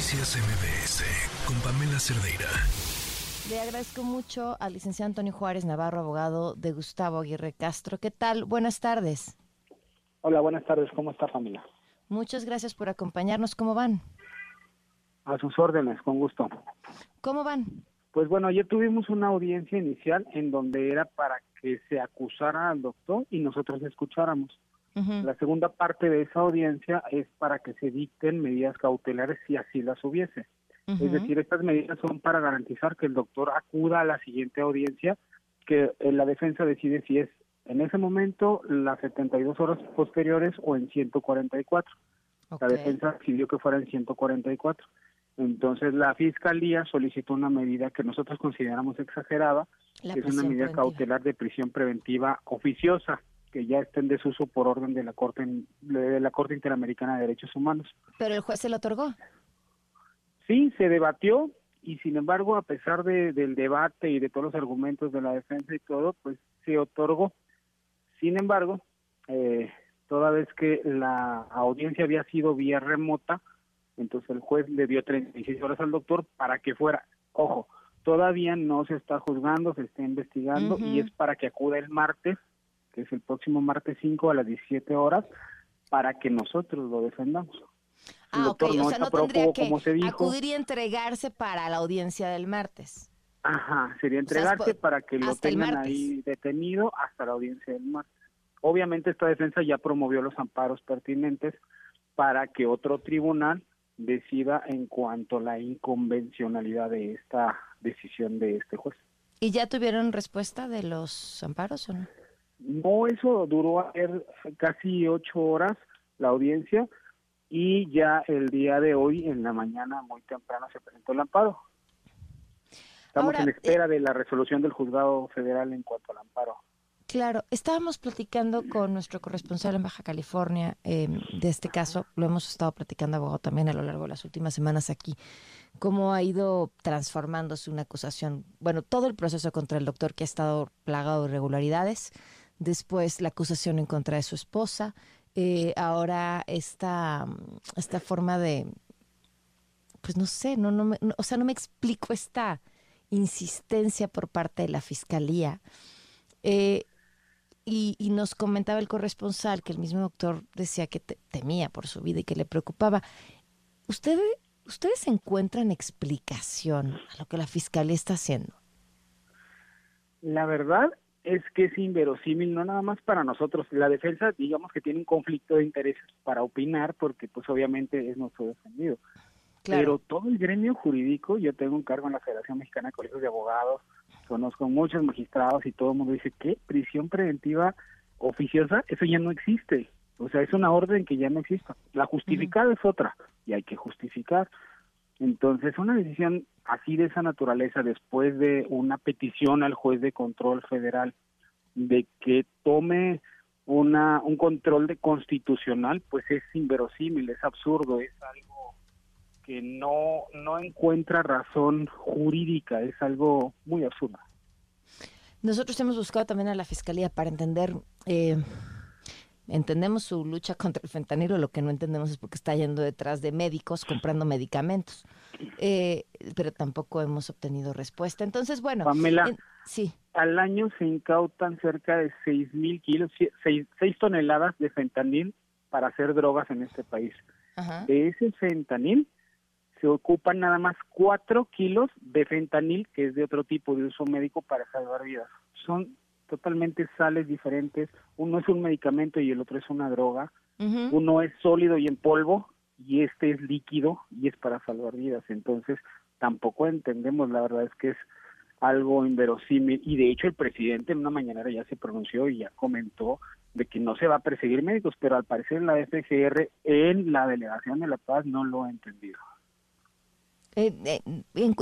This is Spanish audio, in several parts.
Noticias MBS con Pamela Cerdeira. Le agradezco mucho al licenciado Antonio Juárez Navarro, abogado de Gustavo Aguirre Castro. ¿Qué tal? Buenas tardes. Hola, buenas tardes. ¿Cómo está familia? Muchas gracias por acompañarnos. ¿Cómo van? A sus órdenes, con gusto. ¿Cómo van? Pues bueno, ayer tuvimos una audiencia inicial en donde era para que se acusara al doctor y nosotros escucháramos. La segunda parte de esa audiencia es para que se dicten medidas cautelares si así las hubiese. Es decir, estas medidas son para garantizar que el doctor acuda a la siguiente audiencia, que eh, la defensa decide si es en ese momento las 72 horas posteriores o en 144. La defensa decidió que fuera en 144. Entonces la fiscalía solicitó una medida que nosotros consideramos exagerada, que es una medida cautelar de prisión preventiva oficiosa que ya está en desuso por orden de la Corte de la Corte Interamericana de Derechos Humanos. Pero el juez se lo otorgó. Sí, se debatió y sin embargo, a pesar de, del debate y de todos los argumentos de la defensa y todo, pues se otorgó. Sin embargo, eh, toda vez que la audiencia había sido vía remota, entonces el juez le dio 36 horas al doctor para que fuera, ojo, todavía no se está juzgando, se está investigando y es para que acuda el martes que es el próximo martes 5 a las 17 horas, para que nosotros lo defendamos. ah, ok, o sea, no tendría que acudir y entregarse para la audiencia del martes. Ajá, sería entregarse para que lo tengan ahí detenido hasta la audiencia del martes. Obviamente esta defensa ya promovió los amparos pertinentes para que otro tribunal decida en cuanto a la inconvencionalidad de esta decisión de este juez. ¿Y ya tuvieron respuesta de los amparos o no? No, eso duró casi ocho horas la audiencia y ya el día de hoy, en la mañana, muy temprano, se presentó el amparo. Estamos en espera de la resolución del juzgado federal en cuanto al amparo. Claro, estábamos platicando con nuestro corresponsal en Baja California em, de este caso, lo hemos estado platicando abogado también a lo largo de las últimas semanas aquí, cómo ha ido transformándose una acusación, bueno, todo el proceso contra el doctor que ha estado plagado de irregularidades, después la acusación en contra de su esposa, eh, ahora esta, esta forma de, pues no sé, no, no, o sea, no me explico esta insistencia por parte de la fiscalía. Eh, y, y, nos comentaba el corresponsal que el mismo doctor decía que temía por su vida y que le preocupaba. ¿Ustedes, ¿Ustedes encuentran explicación a lo que la fiscalía está haciendo? La verdad es que es inverosímil, no nada más para nosotros. La defensa, digamos que tiene un conflicto de intereses para opinar, porque pues obviamente es nuestro defendido. Pero todo el gremio jurídico, yo tengo un cargo en la Federación Mexicana de Colegios de Abogados, conozco muchos magistrados y todo el mundo dice que prisión preventiva oficiosa, eso ya no existe. O sea, es una orden que ya no existe. La justificada es otra y hay que justificar. Entonces, una decisión así de esa naturaleza, después de una petición al juez de control federal de que tome una un control de constitucional, pues es inverosímil, es absurdo, es algo que no no encuentra razón jurídica, es algo muy absurdo. Nosotros hemos buscado también a la fiscalía para entender eh, entendemos su lucha contra el fentanilo, lo que no entendemos es porque está yendo detrás de médicos comprando medicamentos, eh, pero tampoco hemos obtenido respuesta. Entonces, bueno, Pamela, sí. Al año se incautan cerca de 6 mil kilos, 6, toneladas de fentanil para hacer drogas en este país. De ese fentanil se ocupan nada más 4 kilos de fentanil, que es de otro tipo de uso médico para salvar vidas. Son totalmente sales diferentes. Uno es un medicamento y el otro es una droga. Uno es sólido y en polvo y este es líquido y es para salvar vidas. Entonces, tampoco entendemos, la verdad es que es algo inverosímil y de hecho el presidente en una mañanera ya se pronunció y ya comentó de que no se va a perseguir médicos, pero al parecer en la FGR, en la delegación de la paz, no lo ha entendido. Eh, eh,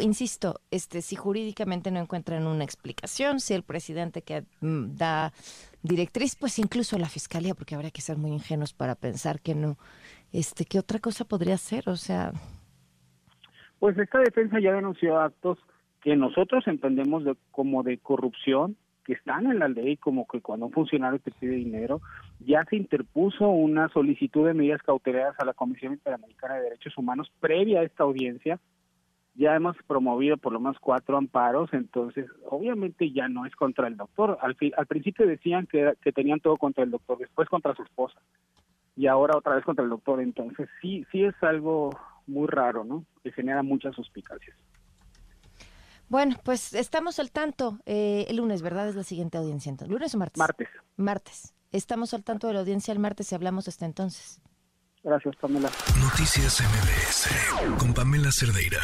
insisto, este, si jurídicamente no encuentran una explicación, si el presidente que mm, da directriz, pues incluso la fiscalía, porque habría que ser muy ingenuos para pensar que no, este, ¿qué otra cosa podría ser? O sea, pues esta defensa ya denunció actos que nosotros entendemos como de corrupción, que están en la ley, como que cuando un funcionario te pide dinero, ya se interpuso una solicitud de medidas cautelares a la Comisión Interamericana de Derechos Humanos previa a esta audiencia. Ya hemos promovido por lo menos cuatro amparos, entonces obviamente ya no es contra el doctor. Al, al principio decían que, que tenían todo contra el doctor, después contra su esposa y ahora otra vez contra el doctor. Entonces sí, sí es algo muy raro, ¿no? Que genera muchas suspicacias. Bueno, pues estamos al tanto. Eh, el lunes, ¿verdad? Es la siguiente audiencia. Entonces. ¿Lunes o martes? Martes. Martes. Estamos al tanto de la audiencia el martes y hablamos hasta entonces. Gracias, Pamela. Noticias MBS con Pamela Cerdeira.